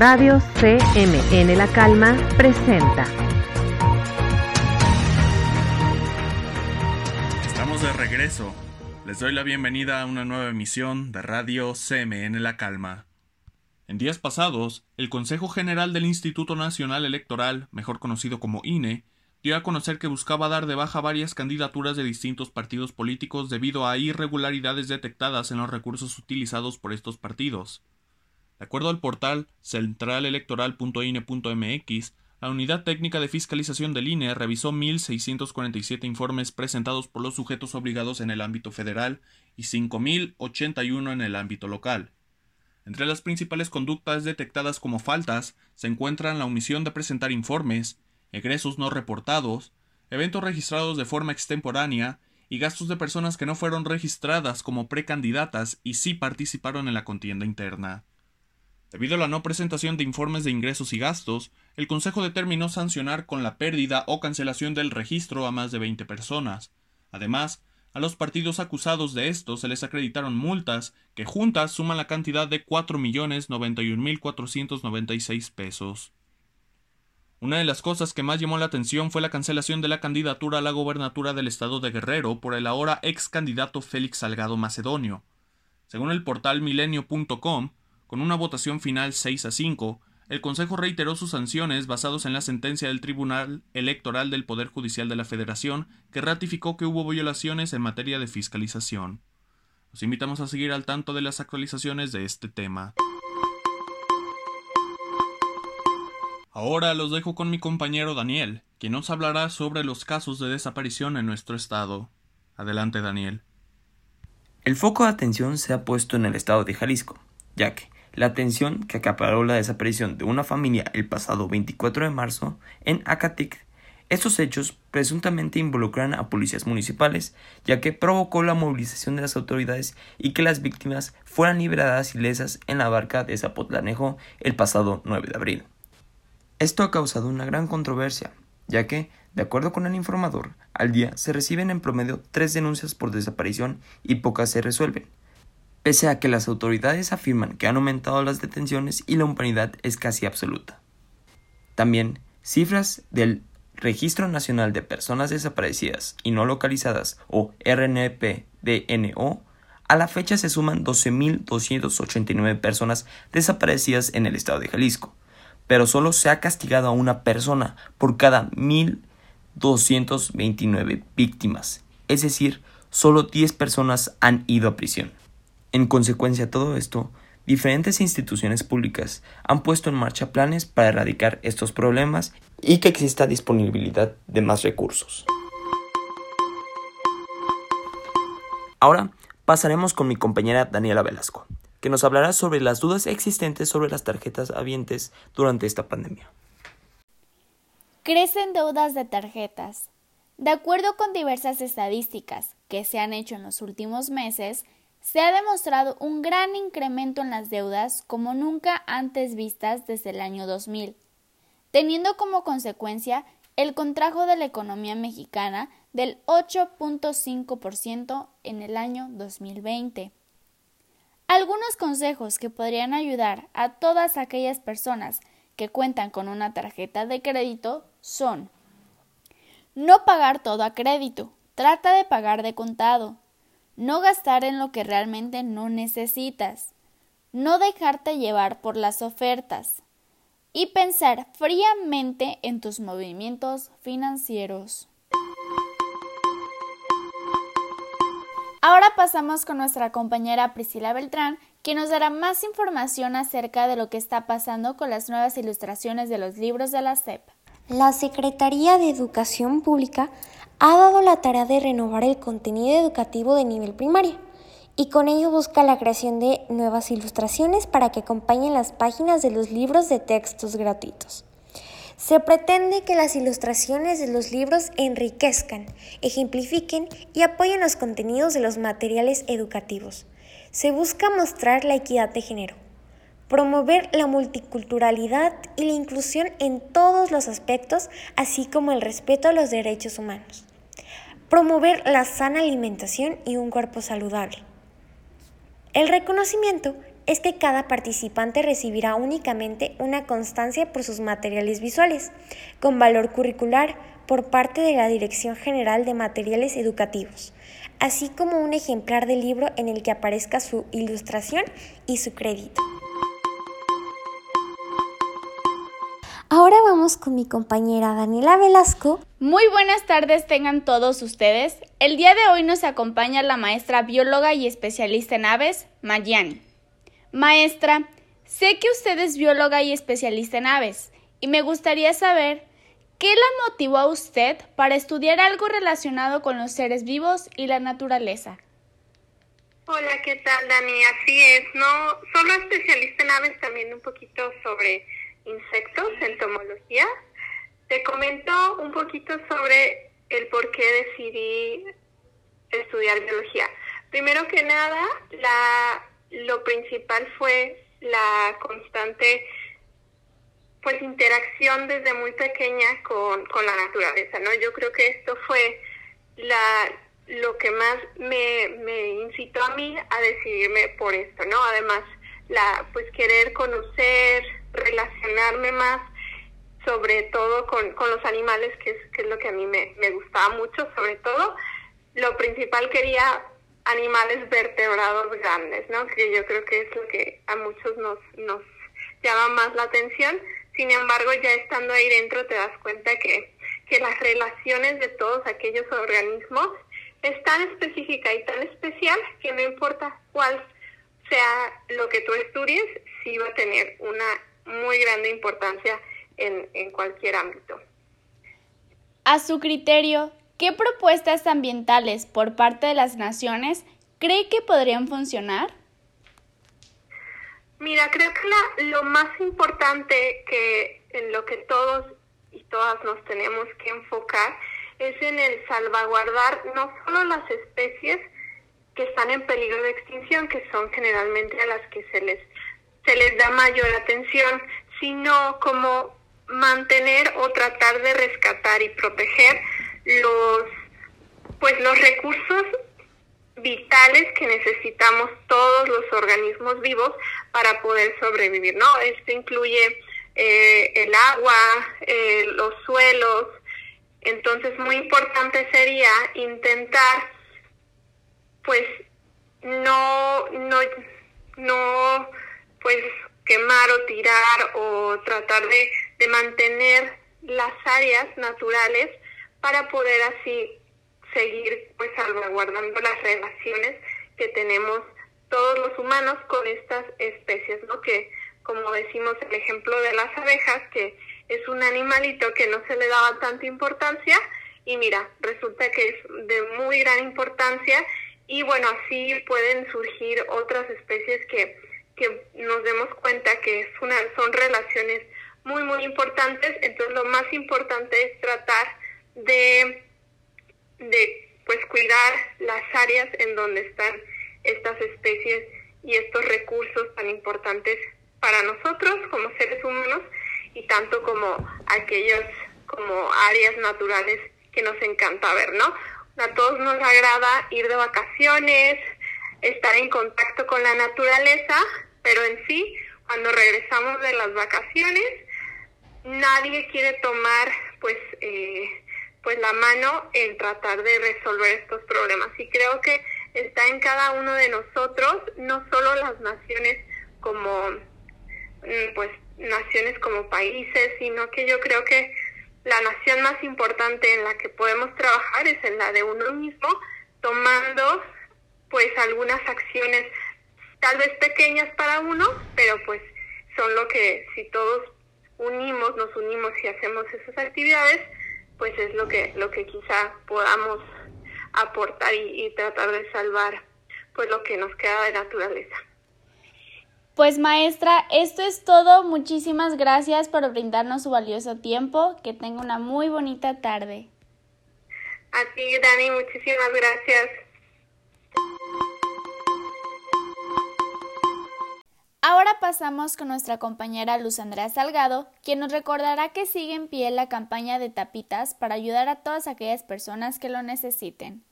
Radio CMN La Calma presenta. Estamos de regreso. Les doy la bienvenida a una nueva emisión de Radio CMN La Calma. En días pasados, el Consejo General del Instituto Nacional Electoral, mejor conocido como INE, dio a conocer que buscaba dar de baja varias candidaturas de distintos partidos políticos debido a irregularidades detectadas en los recursos utilizados por estos partidos. De acuerdo al portal centralelectoral.ine.mx, la Unidad Técnica de Fiscalización del INE revisó 1.647 informes presentados por los sujetos obligados en el ámbito federal y 5.081 en el ámbito local. Entre las principales conductas detectadas como faltas se encuentran la omisión de presentar informes, egresos no reportados, eventos registrados de forma extemporánea y gastos de personas que no fueron registradas como precandidatas y sí participaron en la contienda interna. Debido a la no presentación de informes de ingresos y gastos, el Consejo determinó sancionar con la pérdida o cancelación del registro a más de 20 personas. Además, a los partidos acusados de esto se les acreditaron multas que juntas suman la cantidad de 4.091.496 pesos. Una de las cosas que más llamó la atención fue la cancelación de la candidatura a la gobernatura del estado de Guerrero por el ahora ex candidato Félix Salgado Macedonio. Según el portal milenio.com, con una votación final 6 a 5, el Consejo reiteró sus sanciones basados en la sentencia del Tribunal Electoral del Poder Judicial de la Federación, que ratificó que hubo violaciones en materia de fiscalización. Los invitamos a seguir al tanto de las actualizaciones de este tema. Ahora los dejo con mi compañero Daniel, quien nos hablará sobre los casos de desaparición en nuestro estado. Adelante, Daniel. El foco de atención se ha puesto en el estado de Jalisco, ya que la atención que acaparó la desaparición de una familia el pasado 24 de marzo en Acatic. Estos hechos presuntamente involucran a policías municipales, ya que provocó la movilización de las autoridades y que las víctimas fueran liberadas ilesas en la barca de Zapotlanejo el pasado 9 de abril. Esto ha causado una gran controversia, ya que, de acuerdo con el informador, al día se reciben en promedio tres denuncias por desaparición y pocas se resuelven, pese a que las autoridades afirman que han aumentado las detenciones y la impunidad es casi absoluta. También, cifras del Registro Nacional de Personas Desaparecidas y No Localizadas o RNP-DNO, a la fecha se suman 12.289 personas desaparecidas en el estado de Jalisco, pero solo se ha castigado a una persona por cada 1.229 víctimas, es decir, solo 10 personas han ido a prisión. En consecuencia de todo esto, diferentes instituciones públicas han puesto en marcha planes para erradicar estos problemas y que exista disponibilidad de más recursos. Ahora pasaremos con mi compañera Daniela Velasco, que nos hablará sobre las dudas existentes sobre las tarjetas habientes durante esta pandemia. Crecen deudas de tarjetas. De acuerdo con diversas estadísticas que se han hecho en los últimos meses, se ha demostrado un gran incremento en las deudas como nunca antes vistas desde el año 2000, teniendo como consecuencia el contrajo de la economía mexicana del 8.5% en el año 2020. Algunos consejos que podrían ayudar a todas aquellas personas que cuentan con una tarjeta de crédito son no pagar todo a crédito, trata de pagar de contado, no gastar en lo que realmente no necesitas, no dejarte llevar por las ofertas y pensar fríamente en tus movimientos financieros. Ahora pasamos con nuestra compañera Priscila Beltrán, que nos dará más información acerca de lo que está pasando con las nuevas ilustraciones de los libros de la SEP. La Secretaría de Educación Pública ha dado la tarea de renovar el contenido educativo de nivel primario y con ello busca la creación de nuevas ilustraciones para que acompañen las páginas de los libros de textos gratuitos. Se pretende que las ilustraciones de los libros enriquezcan, ejemplifiquen y apoyen los contenidos de los materiales educativos. Se busca mostrar la equidad de género, promover la multiculturalidad y la inclusión en todos los aspectos, así como el respeto a los derechos humanos promover la sana alimentación y un cuerpo saludable. El reconocimiento es que cada participante recibirá únicamente una constancia por sus materiales visuales, con valor curricular por parte de la Dirección General de Materiales Educativos, así como un ejemplar del libro en el que aparezca su ilustración y su crédito. Ahora vamos con mi compañera Daniela Velasco. Muy buenas tardes tengan todos ustedes. El día de hoy nos acompaña la maestra bióloga y especialista en aves, Mayani. Maestra, sé que usted es bióloga y especialista en aves, y me gustaría saber qué la motivó a usted para estudiar algo relacionado con los seres vivos y la naturaleza. Hola, ¿qué tal, Dani? Así es, no solo especialista en aves, también un poquito sobre insectos, entomología. Te comento un poquito sobre el por qué decidí estudiar biología. Primero que nada, lo principal fue la constante pues interacción desde muy pequeña con, la naturaleza, ¿no? Yo creo que esto fue lo que más me, me incitó a mí a decidirme por esto, ¿no? Además, la pues querer conocer, relacionarme más sobre todo con, con los animales, que es, que es lo que a mí me, me gustaba mucho, sobre todo. Lo principal quería animales vertebrados grandes, ¿no? Que yo creo que es lo que a muchos nos, nos llama más la atención. Sin embargo, ya estando ahí dentro te das cuenta que, que las relaciones de todos aquellos organismos es tan específica y tan especial que no importa cuál sea lo que tú estudies, sí va a tener una muy grande importancia en, en cualquier ámbito. A su criterio, ¿qué propuestas ambientales por parte de las naciones cree que podrían funcionar? Mira, creo que la, lo más importante que en lo que todos y todas nos tenemos que enfocar es en el salvaguardar no solo las especies que están en peligro de extinción, que son generalmente a las que se les se les da mayor atención, sino como mantener o tratar de rescatar y proteger los pues los recursos vitales que necesitamos todos los organismos vivos para poder sobrevivir, ¿no? Esto incluye eh, el agua, eh, los suelos, entonces muy importante sería intentar pues no, no, no pues quemar o tirar o tratar de, de mantener las áreas naturales para poder así seguir pues salvaguardando las relaciones que tenemos todos los humanos con estas especies, ¿no? Que como decimos el ejemplo de las abejas, que es un animalito que no se le daba tanta importancia y mira, resulta que es de muy gran importancia y bueno, así pueden surgir otras especies que que nos demos cuenta que son relaciones muy, muy importantes. Entonces, lo más importante es tratar de, de pues, cuidar las áreas en donde están estas especies y estos recursos tan importantes para nosotros como seres humanos y tanto como aquellos como áreas naturales que nos encanta ver, ¿no? A todos nos agrada ir de vacaciones, estar en contacto con la naturaleza, pero en sí, cuando regresamos de las vacaciones, nadie quiere tomar pues eh, pues la mano en tratar de resolver estos problemas. Y creo que está en cada uno de nosotros no solo las naciones como mm, pues naciones como países sino que yo creo que la nación más importante en la que podemos trabajar es en la de uno mismo tomando pues algunas acciones tal vez pequeñas para uno, pero pues son lo que si todos unimos, nos unimos y hacemos esas actividades, pues es lo que lo que quizá podamos aportar y, y tratar de salvar pues lo que nos queda de naturaleza. Pues maestra, esto es todo. Muchísimas gracias por brindarnos su valioso tiempo. Que tenga una muy bonita tarde. A ti, Dani, muchísimas gracias. Ahora pasamos con nuestra compañera Luz Andrea Salgado, quien nos recordará que sigue en pie la campaña de tapitas para ayudar a todas aquellas personas que lo necesiten.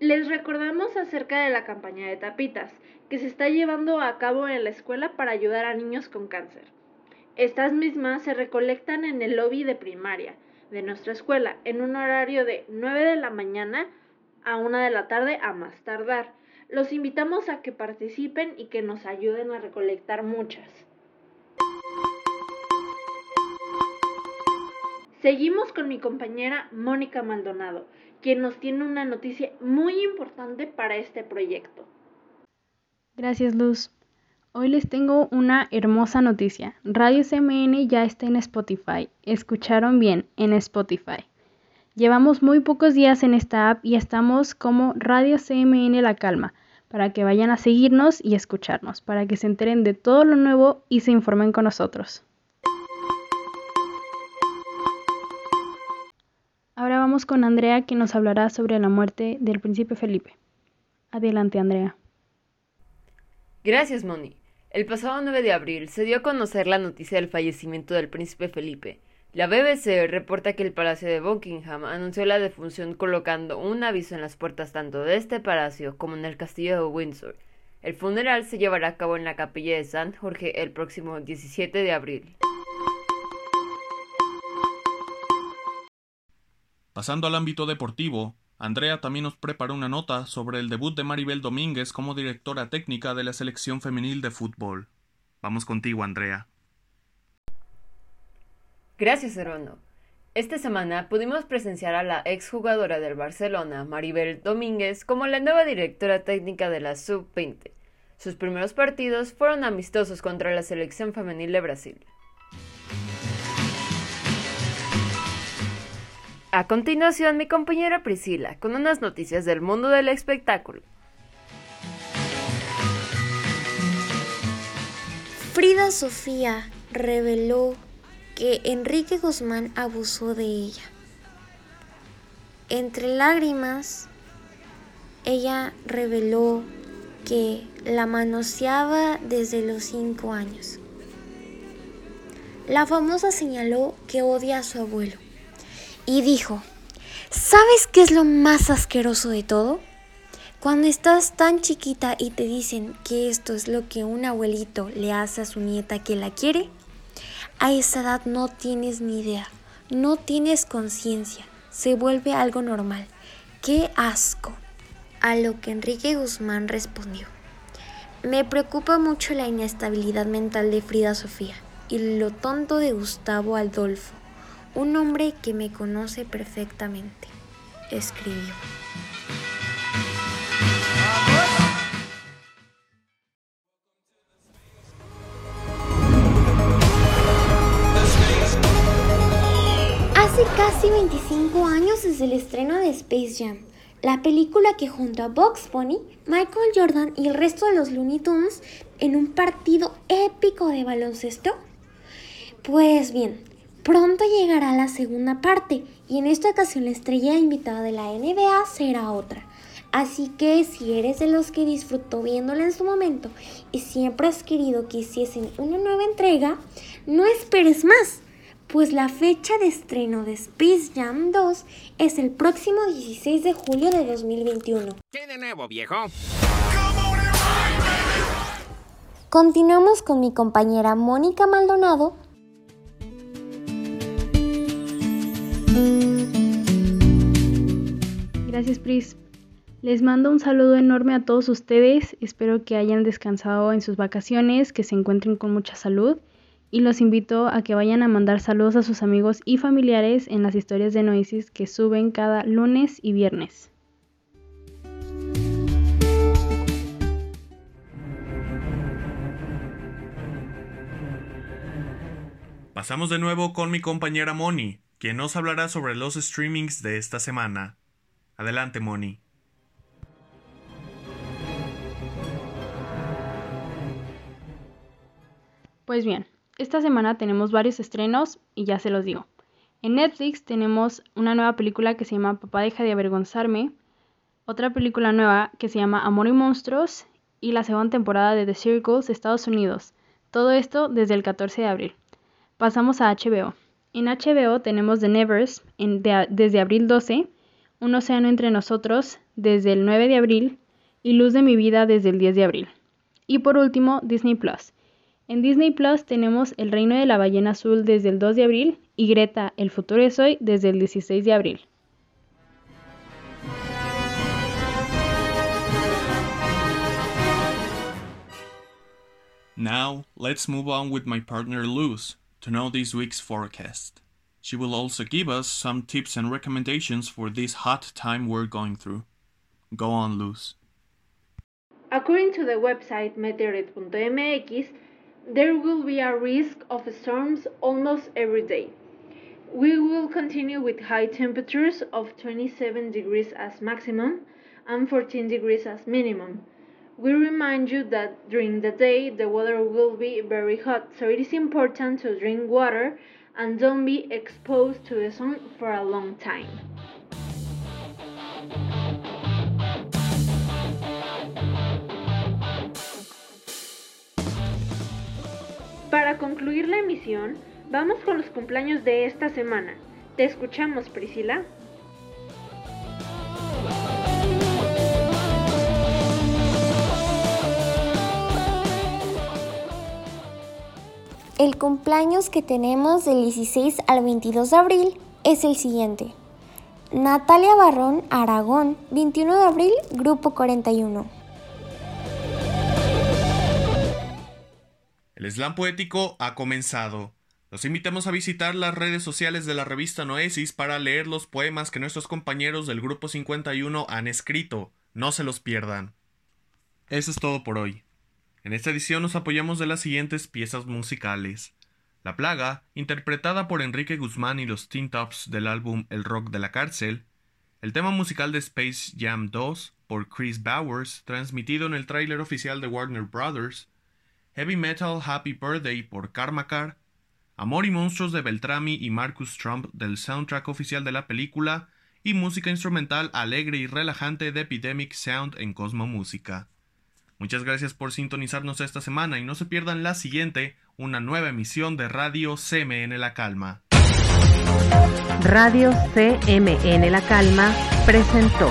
Les recordamos acerca de la campaña de tapitas que se está llevando a cabo en la escuela para ayudar a niños con cáncer. Estas mismas se recolectan en el lobby de primaria de nuestra escuela en un horario de 9 de la mañana a 1 de la tarde a más tardar. Los invitamos a que participen y que nos ayuden a recolectar muchas. Seguimos con mi compañera Mónica Maldonado, quien nos tiene una noticia muy importante para este proyecto. Gracias, Luz. Hoy les tengo una hermosa noticia. Radio CMN ya está en Spotify. Escucharon bien, en Spotify. Llevamos muy pocos días en esta app y estamos como Radio CMN La Calma, para que vayan a seguirnos y escucharnos, para que se enteren de todo lo nuevo y se informen con nosotros. Ahora vamos con Andrea que nos hablará sobre la muerte del príncipe Felipe. Adelante, Andrea. Gracias, Moni. El pasado 9 de abril se dio a conocer la noticia del fallecimiento del príncipe Felipe. La BBC reporta que el Palacio de Buckingham anunció la defunción colocando un aviso en las puertas tanto de este palacio como en el castillo de Windsor. El funeral se llevará a cabo en la capilla de San Jorge el próximo 17 de abril. Pasando al ámbito deportivo, Andrea también nos preparó una nota sobre el debut de Maribel Domínguez como directora técnica de la selección femenil de fútbol. Vamos contigo, Andrea. Gracias, hermano. Esta semana pudimos presenciar a la exjugadora del Barcelona, Maribel Domínguez, como la nueva directora técnica de la Sub-20. Sus primeros partidos fueron amistosos contra la selección femenil de Brasil. A continuación, mi compañera Priscila, con unas noticias del mundo del espectáculo. Frida Sofía reveló que Enrique Guzmán abusó de ella. Entre lágrimas, ella reveló que la manoseaba desde los cinco años. La famosa señaló que odia a su abuelo y dijo, ¿sabes qué es lo más asqueroso de todo? Cuando estás tan chiquita y te dicen que esto es lo que un abuelito le hace a su nieta que la quiere, a esa edad no tienes ni idea, no tienes conciencia, se vuelve algo normal. ¡Qué asco! A lo que Enrique Guzmán respondió. Me preocupa mucho la inestabilidad mental de Frida Sofía y lo tonto de Gustavo Adolfo un hombre que me conoce perfectamente, escribió. 25 años desde el estreno de Space Jam, la película que junto a Box Bunny, Michael Jordan y el resto de los Looney Tunes en un partido épico de baloncesto. Pues bien, Pronto llegará la segunda parte y en esta ocasión la estrella invitada de la NBA será otra. Así que si eres de los que disfrutó viéndola en su momento y siempre has querido que hiciesen una nueva entrega, no esperes más, pues la fecha de estreno de Space Jam 2 es el próximo 16 de julio de 2021. ¿Qué de nuevo, viejo? Continuamos con mi compañera Mónica Maldonado Gracias, Pris. Les mando un saludo enorme a todos ustedes. Espero que hayan descansado en sus vacaciones, que se encuentren con mucha salud y los invito a que vayan a mandar saludos a sus amigos y familiares en las historias de Noesis que suben cada lunes y viernes. Pasamos de nuevo con mi compañera Moni, quien nos hablará sobre los streamings de esta semana. Adelante, Moni. Pues bien, esta semana tenemos varios estrenos y ya se los digo. En Netflix tenemos una nueva película que se llama Papá deja de avergonzarme, otra película nueva que se llama Amor y Monstruos y la segunda temporada de The Circles Estados Unidos. Todo esto desde el 14 de abril. Pasamos a HBO. En HBO tenemos The Nevers desde abril 12, Un océano entre nosotros desde el 9 de abril y Luz de mi vida desde el 10 de abril. Y por último, Disney Plus. En Disney Plus tenemos El Reino de la Ballena Azul desde el 2 de abril y Greta, El futuro es hoy desde el 16 de abril. Now, let's move on with my partner Luz to know this week's forecast. She will also give us some tips and recommendations for this hot time we're going through. Go on, Luz. According to the website meteorite.mx, there will be a risk of storms almost every day. We will continue with high temperatures of 27 degrees as maximum and 14 degrees as minimum. We remind you that during the day the weather will be very hot, so it is important to drink water and don't be exposed to the sun for a long time. Para concluir la emisión, vamos con los cumpleaños de esta semana. Te escuchamos, Priscila. El cumpleaños que tenemos del 16 al 22 de abril es el siguiente. Natalia Barrón Aragón, 21 de abril, Grupo 41. El slam poético ha comenzado. Los invitamos a visitar las redes sociales de la revista Noesis para leer los poemas que nuestros compañeros del Grupo 51 han escrito. No se los pierdan. Eso es todo por hoy. En esta edición nos apoyamos de las siguientes piezas musicales. La Plaga, interpretada por Enrique Guzmán y los Teen Tops del álbum El Rock de la Cárcel. El tema musical de Space Jam 2 por Chris Bowers, transmitido en el tráiler oficial de Warner Brothers. Heavy Metal Happy Birthday por Karmakar, Amor y Monstruos de Beltrami y Marcus Trump del soundtrack oficial de la película, y música instrumental alegre y relajante de Epidemic Sound en Cosmo Música. Muchas gracias por sintonizarnos esta semana y no se pierdan la siguiente, una nueva emisión de Radio CMN La Calma. Radio CMN La Calma presentó.